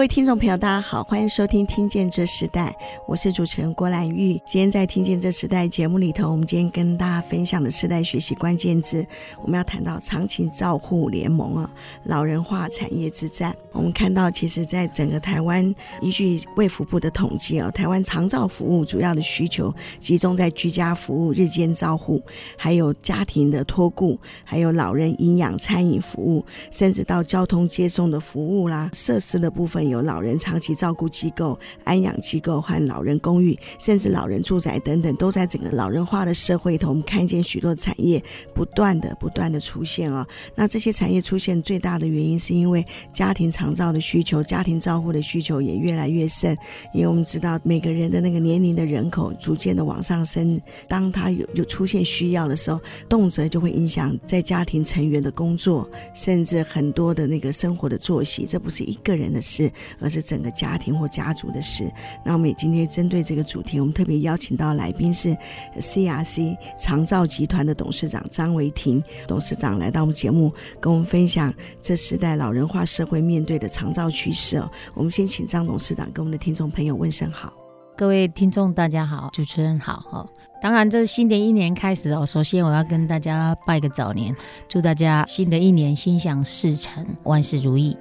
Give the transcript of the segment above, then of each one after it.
各位听众朋友，大家好，欢迎收听《听见这时代》，我是主持人郭兰玉。今天在《听见这时代》节目里头，我们今天跟大家分享的世代学习关键字，我们要谈到长期照护联盟啊，老人化产业之战。我们看到，其实，在整个台湾，依据卫福部的统计啊，台湾长照服务主要的需求集中在居家服务、日间照护，还有家庭的托顾，还有老人营养餐饮服务，甚至到交通接送的服务啦，设施的部分。有老人长期照顾机构、安养机构和老人公寓，甚至老人住宅等等，都在整个老人化的社会里头，我们看见许多产业不断的、不断的出现啊、那这些产业出现最大的原因，是因为家庭长照的需求、家庭照护的需求也越来越盛。因为我们知道，每个人的那个年龄的人口逐渐的往上升，当他有有出现需要的时候，动辄就会影响在家庭成员的工作，甚至很多的那个生活的作息。这不是一个人的事。而是整个家庭或家族的事。那我们也今天针对这个主题，我们特别邀请到来宾是 CRC 长照集团的董事长张维婷董事长来到我们节目，跟我们分享这时代老人化社会面对的长照趋势。我们先请张董事长跟我们的听众朋友问声好。各位听众大家好，主持人好哦。当然，这新的一年开始哦，首先我要跟大家拜个早年，祝大家新的一年心想事成，万事如意。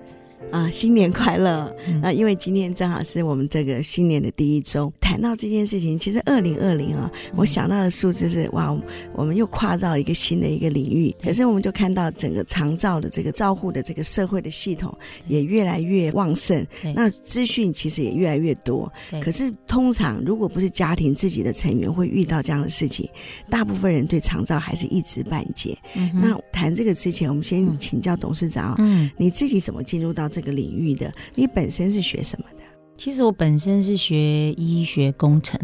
啊，新年快乐！啊，因为今天正好是我们这个新年的第一周。谈到这件事情，其实二零二零啊，我想到的数字是哇，我们又跨到一个新的一个领域。可是我们就看到整个长照的这个照护的这个社会的系统也越来越旺盛，那资讯其实也越来越多。可是通常如果不是家庭自己的成员会遇到这样的事情，大部分人对长照还是一知半解。那谈这个之前，我们先请教董事长，嗯，你自己怎么进入到这个？这个领域的，你本身是学什么的？其实我本身是学医学工程。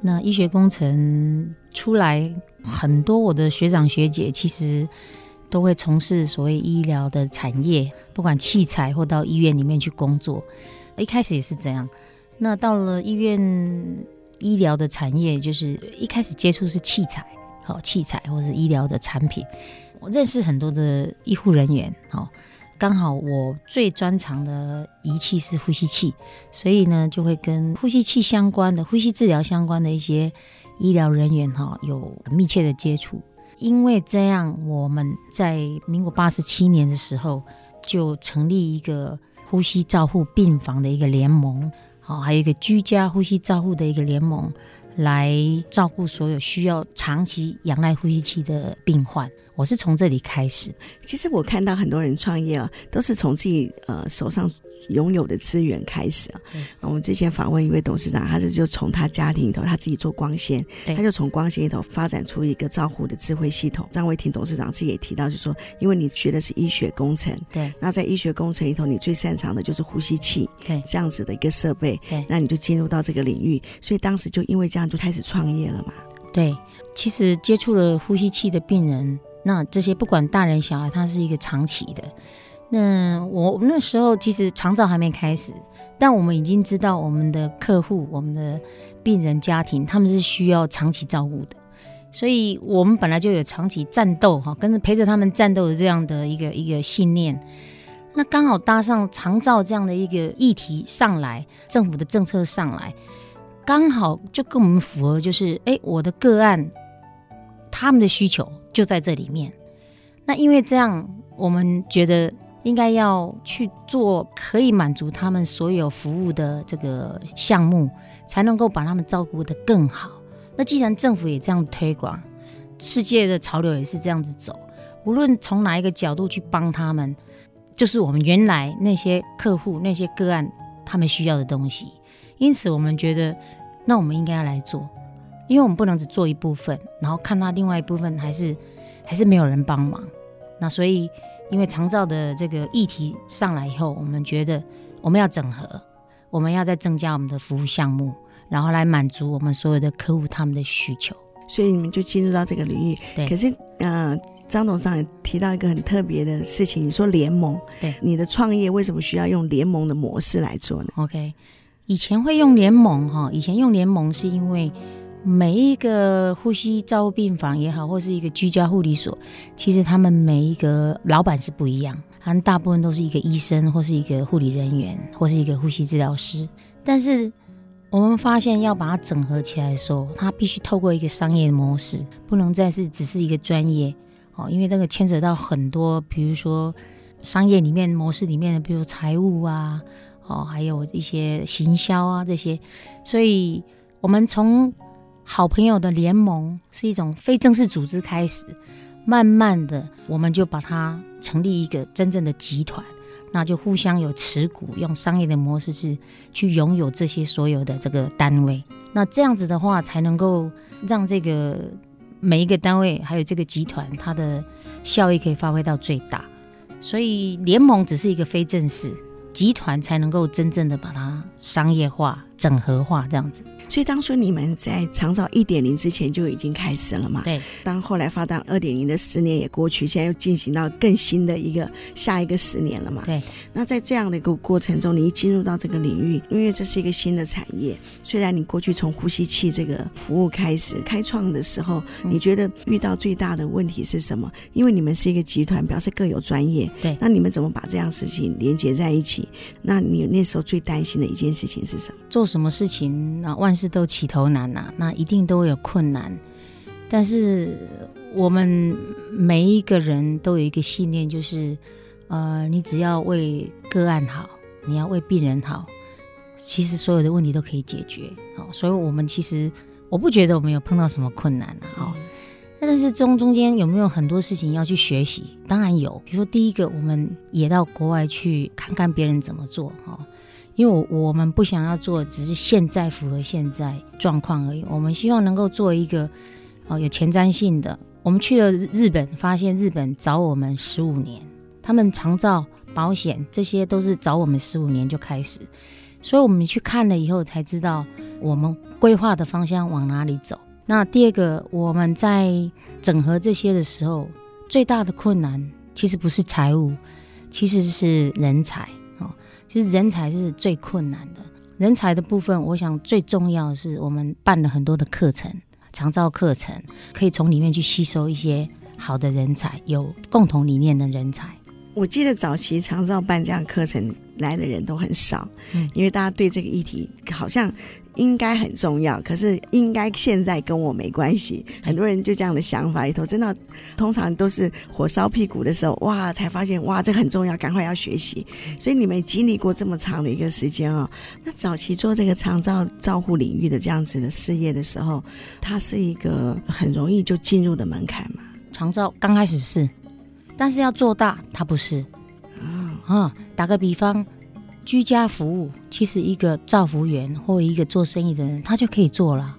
那医学工程出来，很多我的学长学姐其实都会从事所谓医疗的产业，不管器材或到医院里面去工作。一开始也是这样。那到了医院医疗的产业，就是一开始接触是器材，好器材或是医疗的产品。我认识很多的医护人员，好。刚好我最专长的仪器是呼吸器，所以呢，就会跟呼吸器相关的、呼吸治疗相关的一些医疗人员哈有密切的接触。因为这样，我们在民国八十七年的时候就成立一个呼吸照护病房的一个联盟，好，还有一个居家呼吸照护的一个联盟，来照顾所有需要长期仰赖呼吸器的病患。我是从这里开始。其实我看到很多人创业啊，都是从自己呃手上拥有的资源开始啊。嗯、我们之前访问一位董事长，他是就从他家庭里头，他自己做光纤，他就从光纤里头发展出一个照护的智慧系统。张维婷董事长自己也提到，就是说，因为你学的是医学工程，对，那在医学工程里头，你最擅长的就是呼吸器，对，这样子的一个设备，对，那你就进入到这个领域，所以当时就因为这样就开始创业了嘛。对，其实接触了呼吸器的病人。那这些不管大人小孩，他是一个长期的。那我那时候其实长照还没开始，但我们已经知道我们的客户、我们的病人家庭，他们是需要长期照顾的。所以我们本来就有长期战斗哈，跟着陪着他们战斗的这样的一个一个信念。那刚好搭上长照这样的一个议题上来，政府的政策上来，刚好就跟我们符合，就是哎，我的个案他们的需求。就在这里面，那因为这样，我们觉得应该要去做可以满足他们所有服务的这个项目，才能够把他们照顾得更好。那既然政府也这样推广，世界的潮流也是这样子走，无论从哪一个角度去帮他们，就是我们原来那些客户、那些个案他们需要的东西。因此，我们觉得，那我们应该要来做。因为我们不能只做一部分，然后看他另外一部分还是还是没有人帮忙。那所以，因为长照的这个议题上来以后，我们觉得我们要整合，我们要再增加我们的服务项目，然后来满足我们所有的客户他们的需求。所以你们就进入到这个领域。对。可是，呃，张董事长也提到一个很特别的事情，你说联盟，对，你的创业为什么需要用联盟的模式来做呢？OK，以前会用联盟哈，以前用联盟是因为每一个呼吸照护病房也好，或是一个居家护理所，其实他们每一个老板是不一样。他们大部分都是一个医生，或是一个护理人员，或是一个呼吸治疗师。但是我们发现，要把它整合起来的时候，它必须透过一个商业模式，不能再是只是一个专业哦，因为那个牵扯到很多，比如说商业里面模式里面的，比如财务啊，哦，还有一些行销啊这些。所以，我们从好朋友的联盟是一种非正式组织开始。慢慢的，我们就把它成立一个真正的集团，那就互相有持股，用商业的模式是去拥有这些所有的这个单位。那这样子的话，才能够让这个每一个单位还有这个集团，它的效益可以发挥到最大。所以联盟只是一个非正式，集团才能够真正的把它商业化、整合化这样子。所以当初你们在长照一点零之前就已经开始了嘛？对。当后来发展二点零的十年也过去，现在又进行到更新的一个下一个十年了嘛？对。那在这样的一个过程中，你一进入到这个领域，因为这是一个新的产业，虽然你过去从呼吸器这个服务开始开创的时候，你觉得遇到最大的问题是什么？因为你们是一个集团，表示各有专业。对。那你们怎么把这样事情连接在一起？那你那时候最担心的一件事情是什么？做什么事情啊？万事都起头难呐，那一定都会有困难。但是我们每一个人都有一个信念，就是呃，你只要为个案好，你要为病人好，其实所有的问题都可以解决。好，所以我们其实我不觉得我们有碰到什么困难啊。好，但是中中间有没有很多事情要去学习？当然有。比如说第一个，我们也到国外去看看别人怎么做。哈。因为我我们不想要做，只是现在符合现在状况而已。我们希望能够做一个哦有前瞻性的。我们去了日本，发现日本找我们十五年，他们长照保险这些都是找我们十五年就开始，所以我们去看了以后才知道我们规划的方向往哪里走。那第二个，我们在整合这些的时候，最大的困难其实不是财务，其实是人才。就是人才是最困难的，人才的部分，我想最重要的是我们办了很多的课程，长照课程，可以从里面去吸收一些好的人才，有共同理念的人才。我记得早期长照办这样课程来的人都很少，嗯，因为大家对这个议题好像。应该很重要，可是应该现在跟我没关系。很多人就这样的想法里头，真的通常都是火烧屁股的时候，哇，才发现哇，这很重要，赶快要学习。所以你们经历过这么长的一个时间啊、哦，那早期做这个长照照护领域的这样子的事业的时候，它是一个很容易就进入的门槛嘛？长照刚开始是，但是要做大，它不是。啊、打个比方。居家服务其实一个照服员或一个做生意的人，他就可以做了。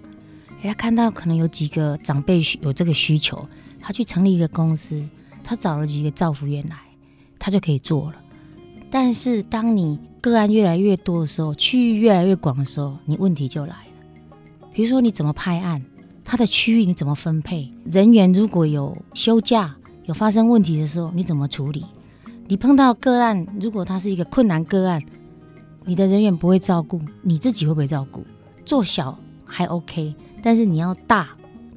他看到可能有几个长辈有这个需求，他去成立一个公司，他找了几个照服员来，他就可以做了。但是当你个案越来越多的时候，区域越来越广的时候，你问题就来了。比如说你怎么派案，他的区域你怎么分配？人员如果有休假、有发生问题的时候，你怎么处理？你碰到个案，如果他是一个困难个案，你的人员不会照顾，你自己会不会照顾？做小还 OK，但是你要大，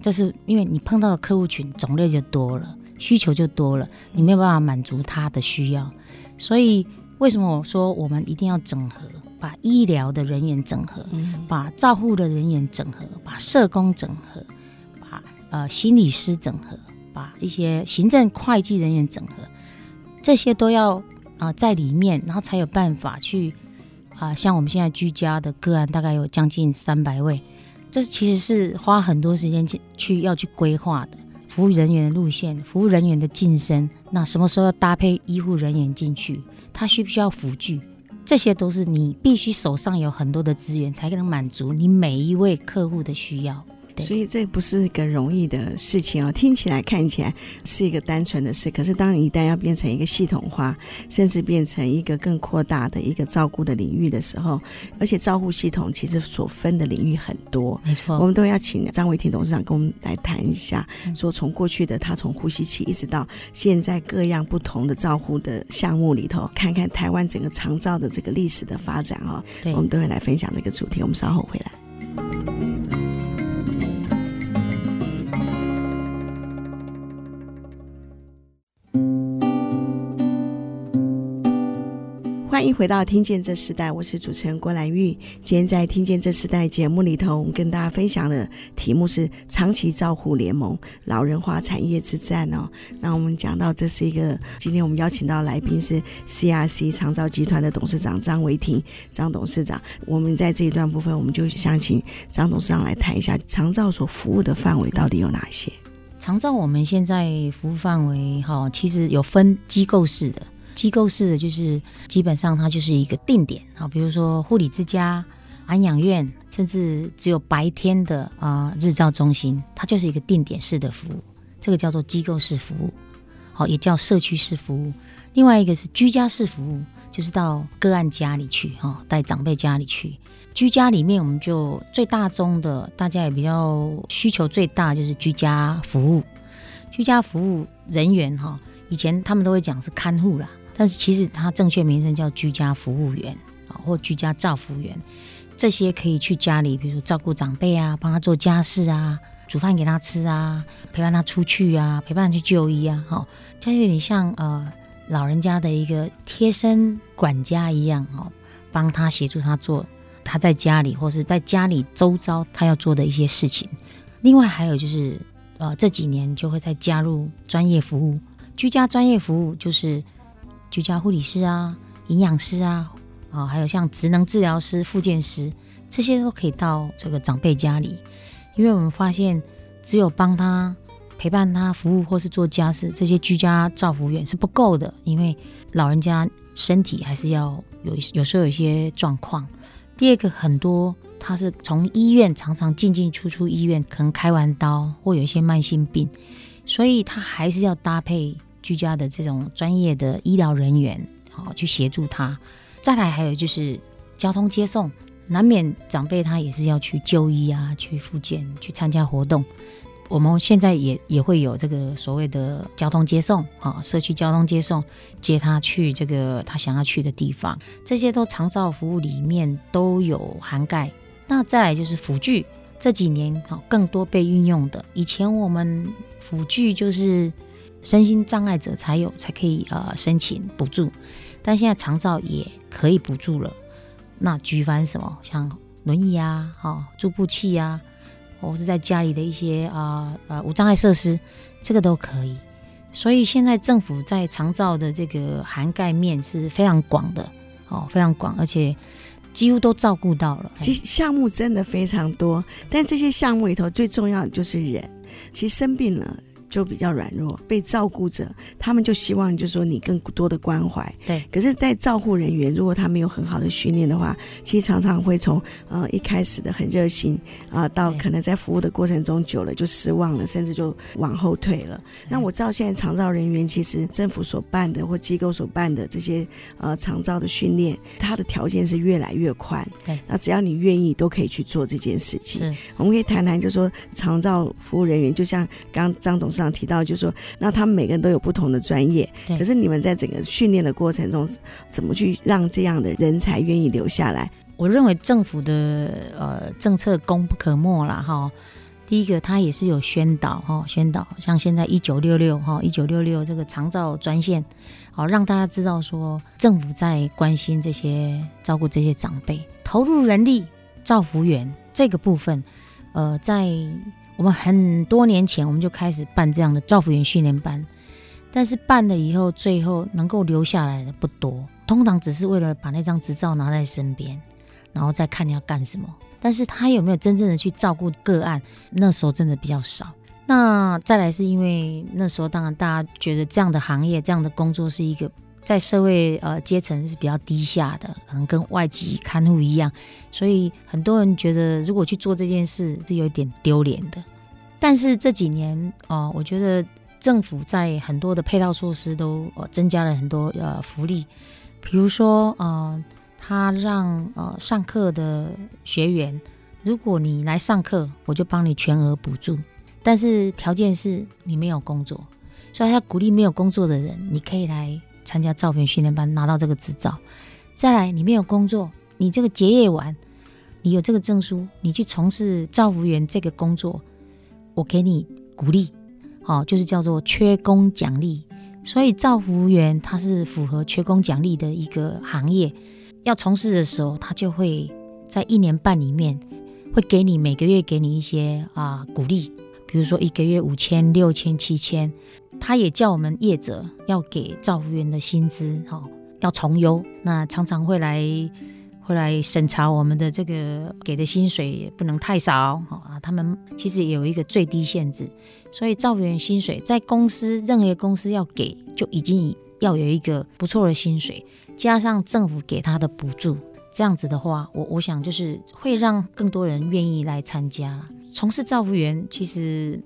这是因为你碰到的客户群种类就多了，需求就多了，你没有办法满足他的需要。所以为什么我说我们一定要整合，把医疗的人员整合，把照护的人员整合，把社工整合，把呃心理师整合，把一些行政会计人员整合，这些都要啊、呃、在里面，然后才有办法去。啊，像我们现在居家的个案，大概有将近三百位，这其实是花很多时间去去要去规划的，服务人员的路线，服务人员的晋升，那什么时候要搭配医护人员进去，他需不需要辅具，这些都是你必须手上有很多的资源，才能满足你每一位客户的需要。所以这不是一个容易的事情哦。听起来、看起来是一个单纯的事，可是当你一旦要变成一个系统化，甚至变成一个更扩大的一个照顾的领域的时候，而且照护系统其实所分的领域很多。没错，我们都要请张伟婷董事长跟我们来谈一下，说从过去的他从呼吸器一直到现在各样不同的照护的项目里头，看看台湾整个长照的这个历史的发展哦。我们都会来分享这个主题。我们稍后回来。欢迎回到《听见这时代》，我是主持人郭兰玉。今天在《听见这时代》节目里头，我们跟大家分享的题目是“长期照护联盟老人化产业之战”哦。那我们讲到这是一个，今天我们邀请到来宾是 CRC 长照集团的董事长张维婷张董事长。我们在这一段部分，我们就想请张董事长来谈一下长照所服务的范围到底有哪些？长照我们现在服务范围哈，其实有分机构式的。机构式的就是基本上它就是一个定点啊，比如说护理之家、安养院，甚至只有白天的啊日照中心，它就是一个定点式的服务，这个叫做机构式服务，好，也叫社区式服务。另外一个是居家式服务，就是到个案家里去哈，带长辈家里去。居家里面我们就最大宗的，大家也比较需求最大就是居家服务，居家服务人员哈，以前他们都会讲是看护啦。但是其实它正确名称叫居家服务员啊，或居家照服务员，这些可以去家里，比如说照顾长辈啊，帮他做家事啊，煮饭给他吃啊，陪伴他出去啊，陪伴他去就医啊，好，就有点像呃老人家的一个贴身管家一样哦，帮他协助他做他在家里或是在家里周遭他要做的一些事情。另外还有就是呃这几年就会再加入专业服务，居家专业服务就是。居家护理师啊，营养师啊，啊，还有像职能治疗师、复健师，这些都可以到这个长辈家里，因为我们发现，只有帮他陪伴他、服务或是做家事，这些居家照护员是不够的，因为老人家身体还是要有有时候有一些状况。第二个，很多他是从医院常常进进出出医院，可能开完刀或有一些慢性病，所以他还是要搭配。居家的这种专业的医疗人员，好去协助他。再来还有就是交通接送，难免长辈他也是要去就医啊，去复健，去参加活动。我们现在也也会有这个所谓的交通接送，啊，社区交通接送，接他去这个他想要去的地方。这些都长照服务里面都有涵盖。那再来就是辅具，这几年好更多被运用的。以前我们辅具就是。身心障碍者才有才可以呃申请补助，但现在长照也可以补助了。那举凡什么像轮椅啊、哈、哦、助步器啊，或是在家里的一些啊呃，无障碍设施，这个都可以。所以现在政府在长照的这个涵盖面是非常广的，哦，非常广，而且几乎都照顾到了。其实项目真的非常多，但这些项目里头最重要的就是人。其实生病了。就比较软弱，被照顾者他们就希望，就是说你更多的关怀。对。可是，在照护人员如果他没有很好的训练的话，其实常常会从呃一开始的很热心啊、呃，到可能在服务的过程中久了就失望了，甚至就往后退了。那我知道现在长照人员其实政府所办的或机构所办的这些呃长照的训练，它的条件是越来越宽。对。那只要你愿意，都可以去做这件事情。我们可以谈谈，就是说长照服务人员，就像刚刚张董事长。提到就是说，那他们每个人都有不同的专业，可是你们在整个训练的过程中，怎么去让这样的人才愿意留下来？我认为政府的呃政策功不可没啦哈。第一个，他也是有宣导哈，宣导像现在一九六六哈，一九六六这个长照专线，好让大家知道说政府在关心这些照顾这些长辈，投入人力造福员这个部分，呃，在。我们很多年前我们就开始办这样的照护员训练班，但是办了以后，最后能够留下来的不多，通常只是为了把那张执照拿在身边，然后再看你要干什么。但是他有没有真正的去照顾个案？那时候真的比较少。那再来是因为那时候当然大家觉得这样的行业、这样的工作是一个在社会呃阶层是比较低下的，可能跟外籍看护一样，所以很多人觉得如果去做这件事是有点丢脸的。但是这几年哦、呃，我觉得政府在很多的配套措施都呃增加了很多呃福利，比如说呃，他让呃上课的学员，如果你来上课，我就帮你全额补助，但是条件是你没有工作，所以他鼓励没有工作的人，你可以来。参加照片训练班，拿到这个执照，再来你没有工作，你这个结业完，你有这个证书，你去从事照服员这个工作，我给你鼓励，哦，就是叫做缺工奖励。所以照服员他是符合缺工奖励的一个行业，要从事的时候，他就会在一年半里面会给你每个月给你一些啊鼓励，比如说一个月五千、六千、七千。他也叫我们业者要给照服员的薪资，哈，要从优。那常常会来会来审查我们的这个给的薪水不能太少，哈啊。他们其实有一个最低限制，所以照服员薪水在公司任何公司要给就已经要有一个不错的薪水，加上政府给他的补助，这样子的话，我我想就是会让更多人愿意来参加从事照服员，其实。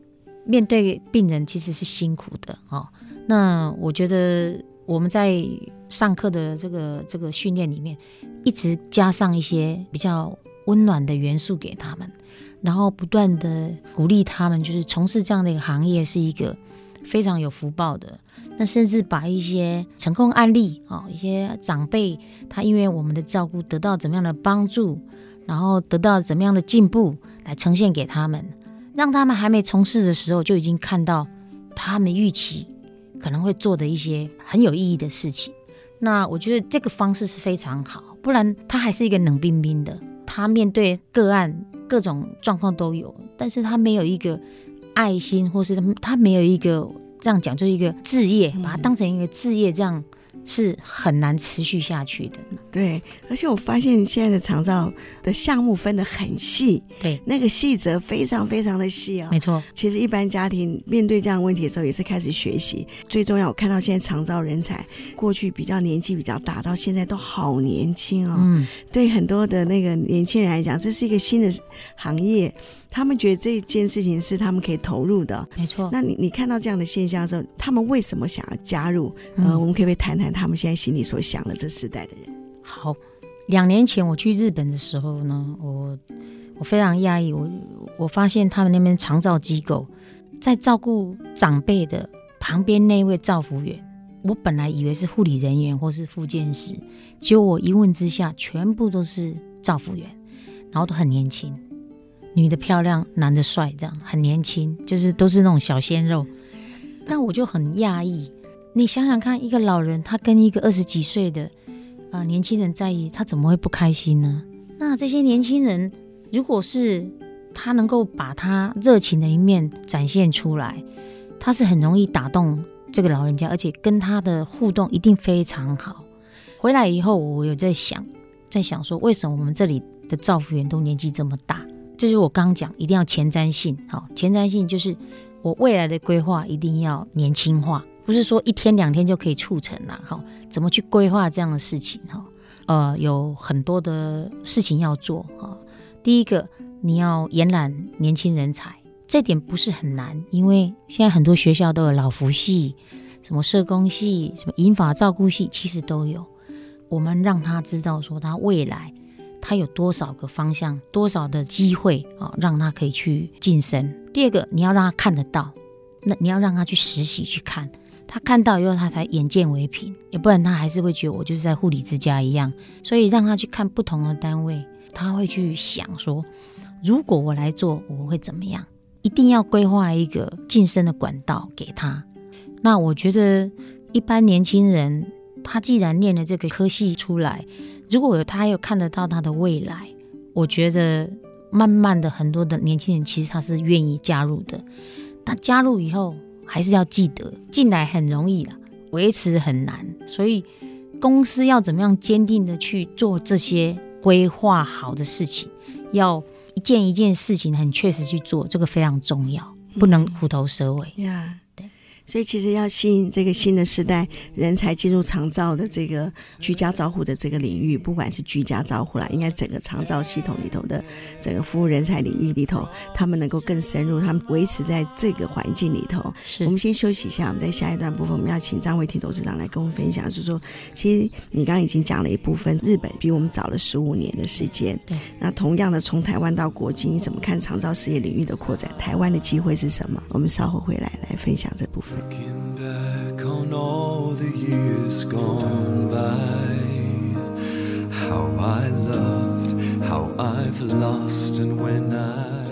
面对病人其实是辛苦的哦。那我觉得我们在上课的这个这个训练里面，一直加上一些比较温暖的元素给他们，然后不断的鼓励他们，就是从事这样的一个行业是一个非常有福报的。那甚至把一些成功案例啊，一些长辈他因为我们的照顾得到怎么样的帮助，然后得到怎么样的进步，来呈现给他们。让他们还没从事的时候就已经看到他们预期可能会做的一些很有意义的事情。那我觉得这个方式是非常好，不然他还是一个冷冰冰的。他面对个案各种状况都有，但是他没有一个爱心，或是他没有一个这样讲，就是一个置业，把它当成一个置业这样。是很难持续下去的。对，而且我发现现在的长照的项目分得很细，对，那个细则非常非常的细啊、哦。没错，其实一般家庭面对这样的问题的时候，也是开始学习。最重要，我看到现在长照人才，过去比较年纪比较大，到现在都好年轻哦。嗯，对很多的那个年轻人来讲，这是一个新的行业。他们觉得这件事情是他们可以投入的，没错。那你你看到这样的现象的时候，他们为什么想要加入？嗯、呃，我们可不可以谈谈他们现在心里所想的这世代的人？好，两年前我去日本的时候呢，我我非常讶异，我我发现他们那边长照机构在照顾长辈的旁边那位照服员，我本来以为是护理人员或是复健师，结果我一问之下，全部都是照服员，然后都很年轻。女的漂亮，男的帅，这样很年轻，就是都是那种小鲜肉。那我就很讶异，你想想看，一个老人他跟一个二十几岁的啊、年轻人在一起，他怎么会不开心呢？那这些年轻人，如果是他能够把他热情的一面展现出来，他是很容易打动这个老人家，而且跟他的互动一定非常好。回来以后，我有在想，在想说，为什么我们这里的照服员都年纪这么大？这就是我刚讲，一定要前瞻性。好，前瞻性就是我未来的规划一定要年轻化，不是说一天两天就可以促成了。好，怎么去规划这样的事情？哈，呃，有很多的事情要做。哈，第一个，你要延揽年轻人才，这点不是很难，因为现在很多学校都有老福系，什么社工系、什么银发照顾系，其实都有。我们让他知道说他未来。他有多少个方向，多少的机会啊，让他可以去晋升。第二个，你要让他看得到，那你要让他去实习去看，他看到以后，他才眼见为凭，要不然他还是会觉得我就是在护理之家一样。所以让他去看不同的单位，他会去想说，如果我来做，我会怎么样？一定要规划一个晋升的管道给他。那我觉得，一般年轻人，他既然念了这个科系出来。如果他有看得到他的未来，我觉得慢慢的很多的年轻人其实他是愿意加入的。他加入以后还是要记得，进来很容易了，维持很难。所以公司要怎么样坚定的去做这些规划好的事情，要一件一件事情很确实去做，这个非常重要，不能虎头蛇尾。所以其实要吸引这个新的时代人才进入长照的这个居家照护的这个领域，不管是居家照护啦，应该整个长照系统里头的整个服务人才领域里头，他们能够更深入，他们维持在这个环境里头。是我们先休息一下，我们在下一段部分，我们要请张维婷董事长来跟我们分享，就是说，其实你刚刚已经讲了一部分，日本比我们早了十五年的时间。对，那同样的，从台湾到国际，你怎么看长照事业领域的扩展？台湾的机会是什么？我们稍后回来来分享这部分。Looking back on all the years gone by, how I loved, how I've lost, and when I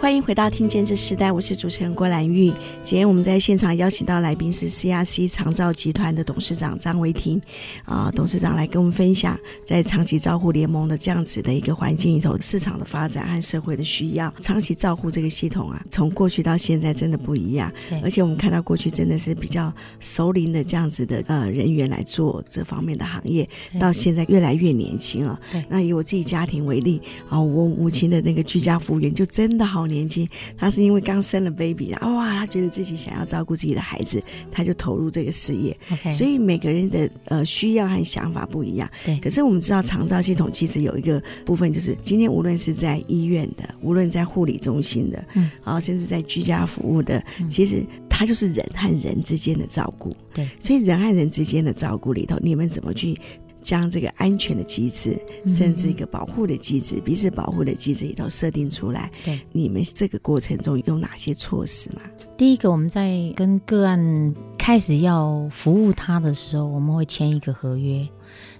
欢迎回到《听见这时代》，我是主持人郭兰玉。今天我们在现场邀请到来宾是 CRC 长照集团的董事长张维婷啊，董事长来跟我们分享在长期照护联盟的这样子的一个环境里头，市场的发展和社会的需要。长期照护这个系统啊，从过去到现在真的不一样。对，而且我们看到过去真的是比较熟龄的这样子的呃人员来做这方面的行业，到现在越来越年轻了。对，那以我自己家庭为例啊，我母亲的那个居家服务员就真的好年。年轻，他是因为刚生了 baby，哇，他觉得自己想要照顾自己的孩子，他就投入这个事业。Okay. 所以每个人的呃需要和想法不一样。对。可是我们知道长照系统其实有一个部分，就是今天无论是在医院的，无论在护理中心的，嗯，啊，甚至在居家服务的，嗯，其实它就是人和人之间的照顾。对。所以人和人之间的照顾里头，你们怎么去？将这个安全的机制，甚至一个保护的机制，彼此保护的机制里头设定出来。对，你们这个过程中有哪些措施吗？第一个，我们在跟个案开始要服务他的时候，我们会签一个合约。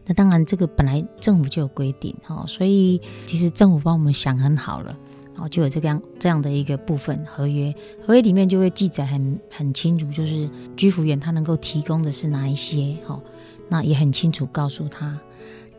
那当然，这个本来政府就有规定哈，所以其实政府帮我们想很好了，然后就有这个样这样的一个部分合约。合约里面就会记载很很清楚，就是居服员他能够提供的是哪一些哈。那也很清楚告诉他。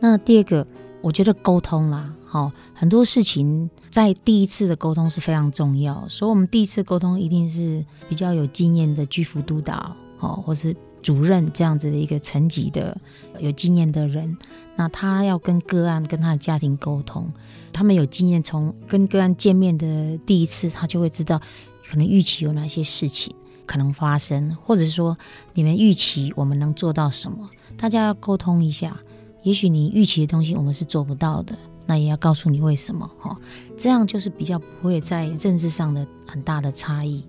那第二个，我觉得沟通啦，好，很多事情在第一次的沟通是非常重要，所以我们第一次沟通一定是比较有经验的居服督导，哦，或是主任这样子的一个层级的有经验的人。那他要跟个案跟他的家庭沟通，他们有经验，从跟个案见面的第一次，他就会知道可能预期有哪些事情可能发生，或者说你们预期我们能做到什么。大家要沟通一下，也许你预期的东西我们是做不到的，那也要告诉你为什么哈，这样就是比较不会在政治上的很大的差异。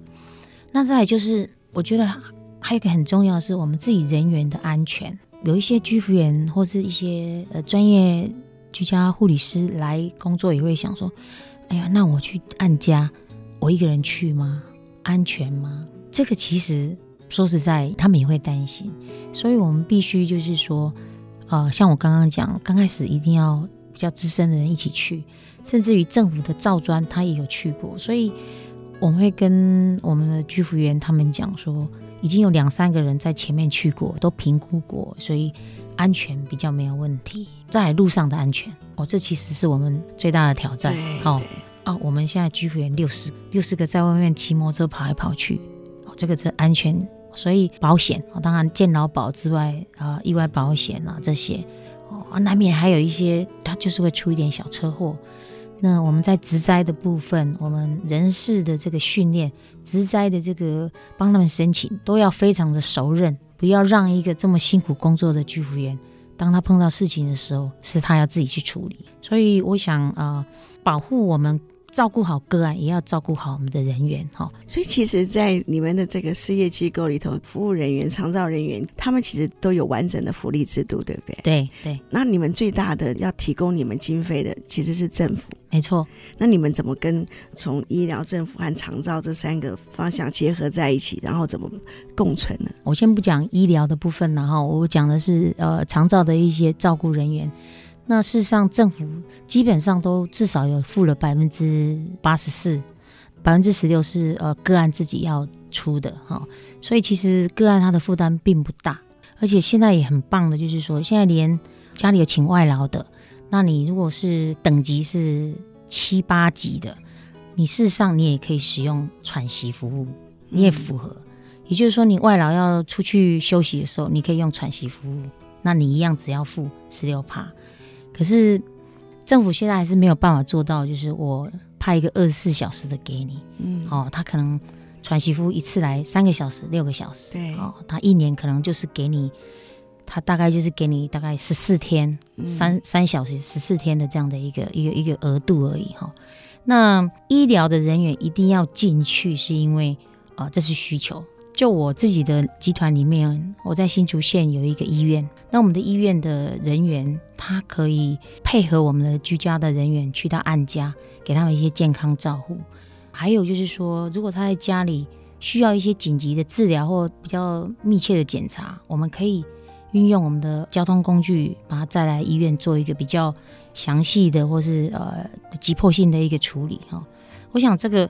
那再就是，我觉得还有一个很重要的是我们自己人员的安全。有一些居服员或是一些呃专业居家护理师来工作，也会想说：哎呀，那我去按家，我一个人去吗？安全吗？这个其实。说实在，他们也会担心，所以我们必须就是说，呃，像我刚刚讲，刚开始一定要比较资深的人一起去，甚至于政府的造专他也有去过，所以我们会跟我们的居服员他们讲说，已经有两三个人在前面去过，都评估过，所以安全比较没有问题。在路上的安全，哦，这其实是我们最大的挑战。好，哦，我们现在居服员六十六十个在外面骑摩托车跑来跑去，哦，这个是安全。所以保险啊，当然健劳保之外啊，意外保险啊这些哦，难免还有一些，它就是会出一点小车祸。那我们在职灾的部分，我们人事的这个训练，职灾的这个帮他们申请，都要非常的熟稔，不要让一个这么辛苦工作的居服员，当他碰到事情的时候，是他要自己去处理。所以我想啊、呃，保护我们。照顾好个案，也要照顾好我们的人员哈。所以，其实，在你们的这个事业机构里头，服务人员、长照人员，他们其实都有完整的福利制度，对不对？对对。那你们最大的要提供你们经费的，其实是政府。没错。那你们怎么跟从医疗、政府和长照这三个方向结合在一起，然后怎么共存呢？我先不讲医疗的部分，然后我讲的是呃长照的一些照顾人员。那事实上，政府基本上都至少有付了百分之八十四，百分之十六是呃个案自己要出的哈，所以其实个案他的负担并不大，而且现在也很棒的，就是说现在连家里有请外劳的，那你如果是等级是七八级的，你事实上你也可以使用喘息服务，你也符合，也就是说你外劳要出去休息的时候，你可以用喘息服务，那你一样只要付十六趴。可是，政府现在还是没有办法做到，就是我派一个二十四小时的给你，嗯，哦，他可能传媳妇一次来三个小时、六个小时，对，哦，他一年可能就是给你，他大概就是给你大概十四天，嗯、三三小时十四天的这样的一个一个一个额度而已哈、哦。那医疗的人员一定要进去，是因为啊、呃，这是需求。就我自己的集团里面，我在新竹县有一个医院，那我们的医院的人员，他可以配合我们的居家的人员去到案家，给他们一些健康照护。还有就是说，如果他在家里需要一些紧急的治疗或比较密切的检查，我们可以运用我们的交通工具，把他带来医院做一个比较详细的或是呃急迫性的一个处理哈。我想这个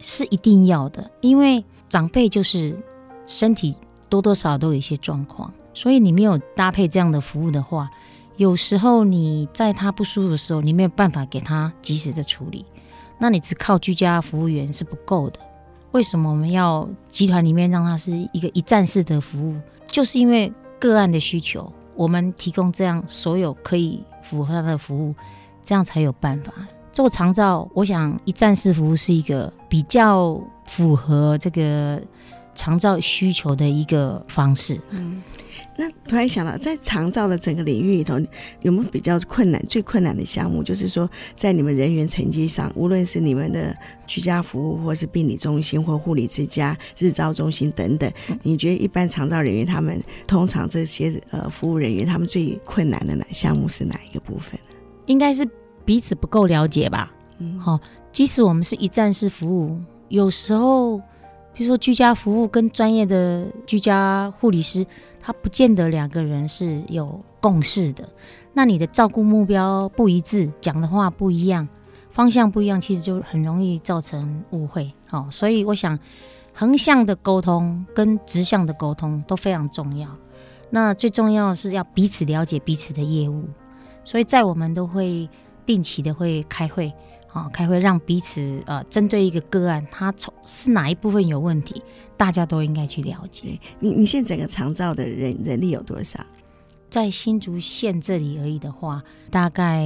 是一定要的，因为。长辈就是身体多多少少都有一些状况，所以你没有搭配这样的服务的话，有时候你在他不舒服的时候，你没有办法给他及时的处理，那你只靠居家服务员是不够的。为什么我们要集团里面让他是一个一站式的服务？就是因为个案的需求，我们提供这样所有可以符合他的服务，这样才有办法。做长照，我想一站式服务是一个比较符合这个长照需求的一个方式。嗯，那突然想到，在长照的整个领域里头，有没有比较困难、最困难的项目？就是说，在你们人员层级上，无论是你们的居家服务，或是病理中心或护理之家、日照中心等等，你觉得一般长照人员他们通常这些呃服务人员，他们最困难的哪项目是哪一个部分？应该是。彼此不够了解吧？嗯，好，即使我们是一站式服务，有时候，比如说居家服务跟专业的居家护理师，他不见得两个人是有共识的。那你的照顾目标不一致，讲的话不一样，方向不一样，其实就很容易造成误会。好，所以我想，横向的沟通跟直向的沟通都非常重要。那最重要的是要彼此了解彼此的业务，所以在我们都会。定期的会开会，啊，开会让彼此呃，针对一个个案，他从是哪一部分有问题，大家都应该去了解。你你现在整个长照的人人力有多少？在新竹县这里而已的话，大概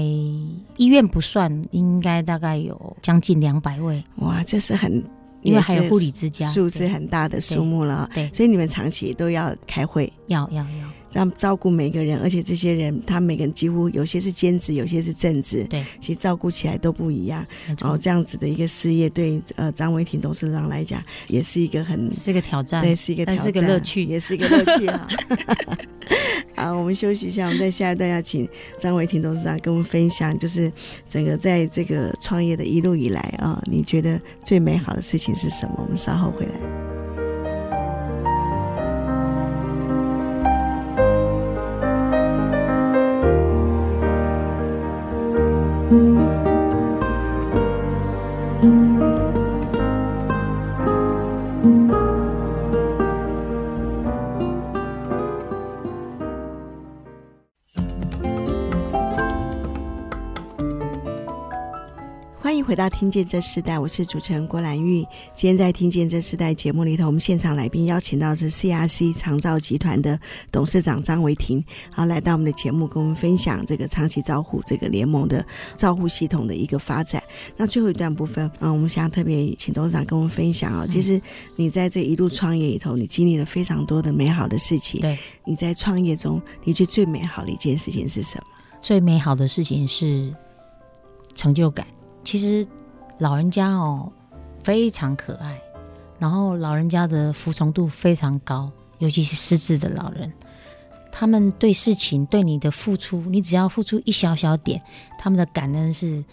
医院不算，应该大概有将近两百位。哇，这是很，因为还有护理之家，数字很大的数目了。对，所以你们长期都要开会，要要要。让照顾每个人，而且这些人他每个人几乎有些是兼职，有些是正职，对，其实照顾起来都不一样。然后这样子的一个事业，对呃张伟婷董事长来讲，也是一个很是个挑战，对，是一个挑战，是个乐趣，也是一个乐趣啊。好，我们休息一下，我们在下一段要请张伟婷董事长跟我们分享，就是整个在这个创业的一路以来啊，你觉得最美好的事情是什么？我们稍后回来。到听见这世代，我是主持人郭兰玉。今天在听见这世代节目里头，我们现场来宾邀请到是 CRC 长照集团的董事长张维婷，好，来到我们的节目，跟我们分享这个长期照护这个联盟的照护系统的一个发展。那最后一段部分，嗯，我们想特别请董事长跟我们分享啊、哦，其实你在这一路创业里头，你经历了非常多的美好的事情。对，你在创业中，你觉得最美好的一件事情是什么？最美好的事情是成就感。其实老人家哦非常可爱，然后老人家的服从度非常高，尤其是失智的老人，他们对事情对你的付出，你只要付出一小小点，他们的感恩是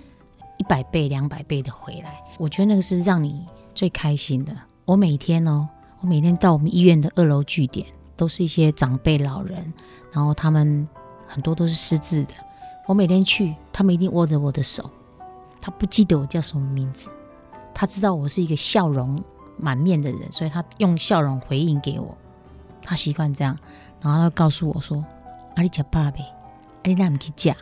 一百倍、两百倍的回来。我觉得那个是让你最开心的。我每天哦，我每天到我们医院的二楼据点，都是一些长辈老人，然后他们很多都是失智的。我每天去，他们一定握着我的手。他不记得我叫什么名字，他知道我是一个笑容满面的人，所以他用笑容回应给我。他习惯这样，然后他告诉我说：“阿里吃爸呗，阿里那唔去嫁，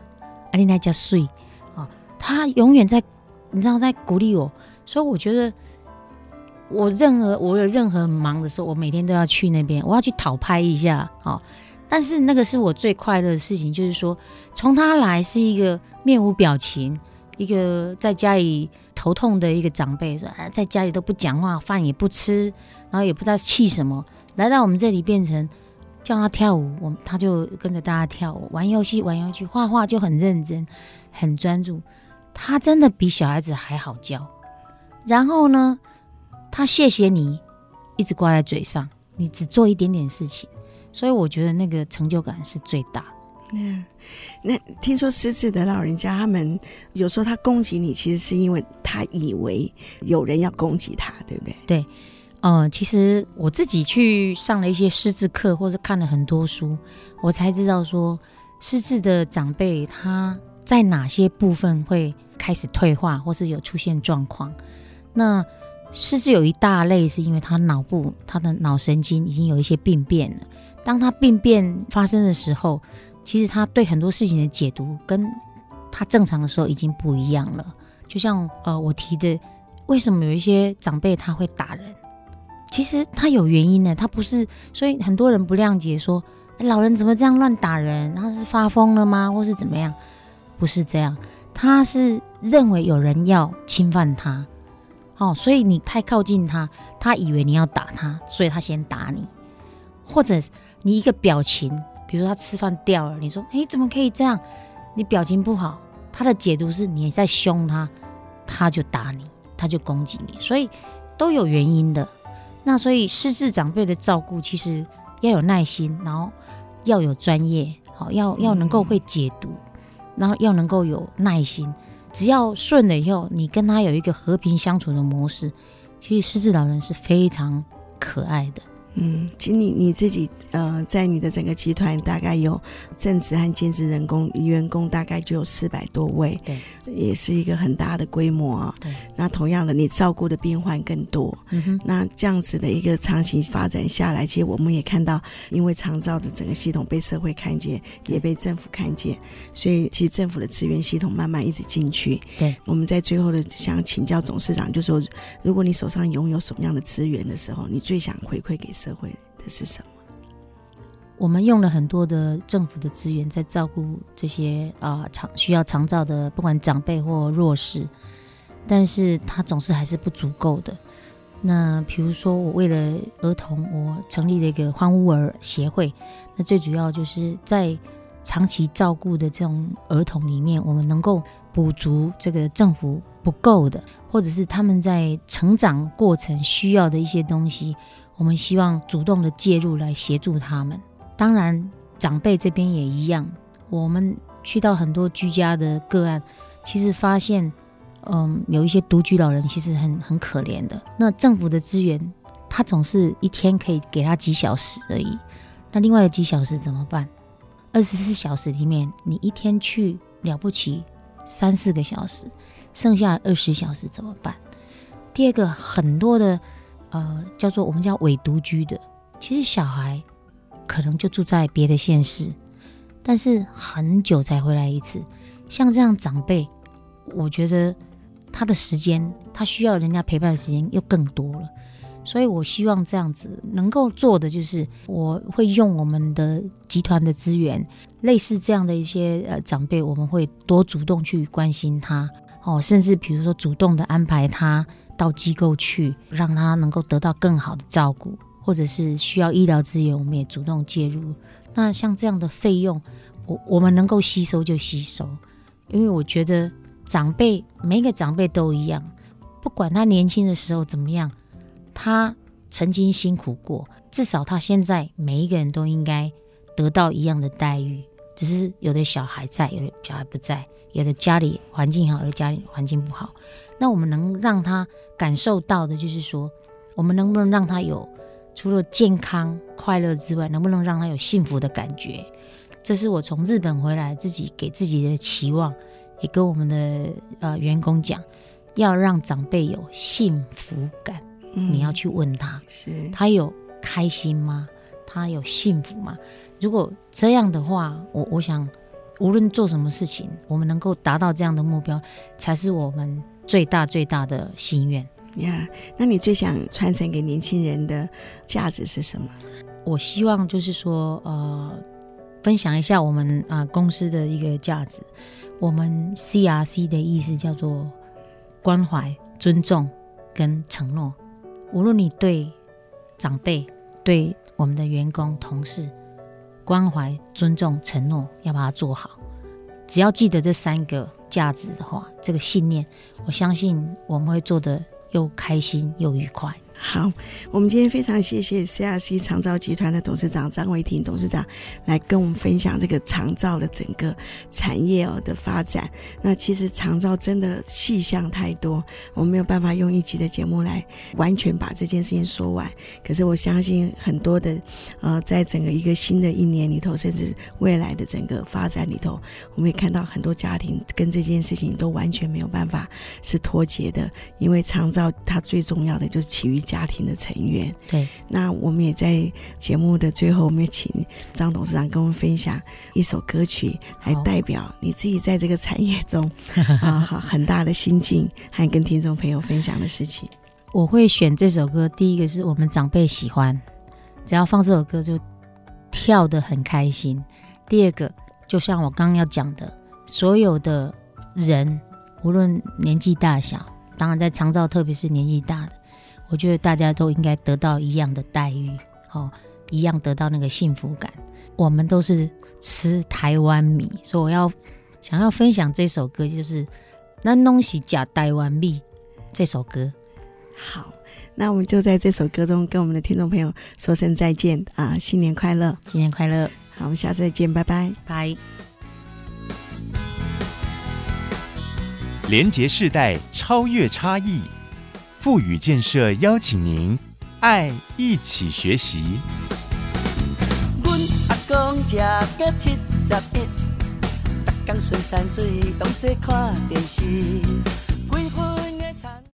阿里那家睡啊。”他永远在，你知道在鼓励我，所以我觉得我任何我有任何忙的时候，我每天都要去那边，我要去讨拍一下啊。但是那个是我最快乐的事情，就是说从他来是一个面无表情，一个在家里头痛的一个长辈，说啊，在家里都不讲话，饭也不吃，然后也不知道气什么，来到我们这里变成叫他跳舞，我他就跟着大家跳舞，玩游戏玩游戏，画画就很认真，很专注。他真的比小孩子还好教。然后呢，他谢谢你，一直挂在嘴上，你只做一点点事情，所以我觉得那个成就感是最大。嗯，那听说失智的老人家，他们有时候他攻击你，其实是因为他以为有人要攻击他，对不对？对，嗯、其实我自己去上了一些失智课，或者看了很多书，我才知道说，失智的长辈他在哪些部分会开始退化，或是有出现状况。那失智有一大类，是因为他脑部他的脑神经已经有一些病变了。当他病变发生的时候，其实他对很多事情的解读跟他正常的时候已经不一样了。就像呃，我提的，为什么有一些长辈他会打人？其实他有原因的，他不是。所以很多人不谅解，说老人怎么这样乱打人？他是发疯了吗？或是怎么样？不是这样，他是认为有人要侵犯他，哦，所以你太靠近他，他以为你要打他，所以他先打你，或者你一个表情。比如说他吃饭掉了，你说：“哎，怎么可以这样？”你表情不好，他的解读是你在凶他，他就打你，他就攻击你，所以都有原因的。那所以失智长辈的照顾其实要有耐心，然后要有专业，好，要要能够会解读，然后要能够有耐心。只要顺了以后，你跟他有一个和平相处的模式，其实失智老人是非常可爱的。嗯，其实你你自己呃，在你的整个集团大概有正职和兼职人工员工大概就有四百多位，对，也是一个很大的规模啊。对，那同样的，你照顾的病患更多。嗯哼，那这样子的一个长期发展下来，其实我们也看到，因为长照的整个系统被社会看见，也被政府看见，所以其实政府的资源系统慢慢一直进去。对，我们在最后的想请教董事长，就说如果你手上拥有什么样的资源的时候，你最想回馈给社社会的是什么？我们用了很多的政府的资源在照顾这些啊长需要长照的，不管长辈或弱势，但是他总是还是不足够的。那比如说，我为了儿童，我成立了一个欢屋儿协会。那最主要就是在长期照顾的这种儿童里面，我们能够补足这个政府不够的，或者是他们在成长过程需要的一些东西。我们希望主动的介入来协助他们。当然，长辈这边也一样。我们去到很多居家的个案，其实发现，嗯，有一些独居老人其实很很可怜的。那政府的资源，他总是一天可以给他几小时而已。那另外的几小时怎么办？二十四小时里面，你一天去了不起三四个小时，剩下二十小时怎么办？第二个，很多的。呃，叫做我们叫伪独居的，其实小孩可能就住在别的县市，但是很久才回来一次。像这样长辈，我觉得他的时间，他需要人家陪伴的时间又更多了。所以我希望这样子能够做的，就是我会用我们的集团的资源，类似这样的一些呃长辈，我们会多主动去关心他哦，甚至比如说主动的安排他。到机构去，让他能够得到更好的照顾，或者是需要医疗资源，我们也主动介入。那像这样的费用，我我们能够吸收就吸收，因为我觉得长辈每一个长辈都一样，不管他年轻的时候怎么样，他曾经辛苦过，至少他现在每一个人都应该得到一样的待遇。只是有的小孩在，有的小孩不在，有的家里环境好，有的家里环境不好。那我们能让他感受到的，就是说，我们能不能让他有除了健康快乐之外，能不能让他有幸福的感觉？这是我从日本回来自己给自己的期望，也跟我们的呃员工讲，要让长辈有幸福感。嗯，你要去问他，是他有开心吗？他有幸福吗？如果这样的话，我我想，无论做什么事情，我们能够达到这样的目标，才是我们。最大最大的心愿呀，yeah, 那你最想传承给年轻人的价值是什么？我希望就是说，呃，分享一下我们啊公司的一个价值。我们 CRC 的意思叫做关怀、尊重跟承诺。无论你对长辈、对我们的员工、同事，关怀、尊重、承诺，要把它做好。只要记得这三个价值的话，这个信念，我相信我们会做得又开心又愉快。好，我们今天非常谢谢 CRC 长照集团的董事长张维婷董事长来跟我们分享这个长照的整个产业哦的发展。那其实长照真的细项太多，我没有办法用一集的节目来完全把这件事情说完。可是我相信很多的呃，在整个一个新的一年里头，甚至未来的整个发展里头，我们也看到很多家庭跟这件事情都完全没有办法是脱节的，因为长照它最重要的就是起于。家庭的成员，对，那我们也在节目的最后，我们也请张董事长跟我们分享一首歌曲，来代表你自己在这个产业中 啊，很大的心境，还跟听众朋友分享的事情。我会选这首歌，第一个是我们长辈喜欢，只要放这首歌就跳得很开心。第二个，就像我刚刚要讲的，所有的人，无论年纪大小，当然在长照，特别是年纪大的。我觉得大家都应该得到一样的待遇，哦，一样得到那个幸福感。我们都是吃台湾米，所以我要想要分享这首歌，就是《那东西假台湾米》这首歌。好，那我们就在这首歌中跟我们的听众朋友说声再见啊！新年快乐，新年快乐！好，我们下次再见，拜拜，拜。连结世代，超越差异。富予建设邀请您，爱一起学习。阮阿公七十一，工，看电视。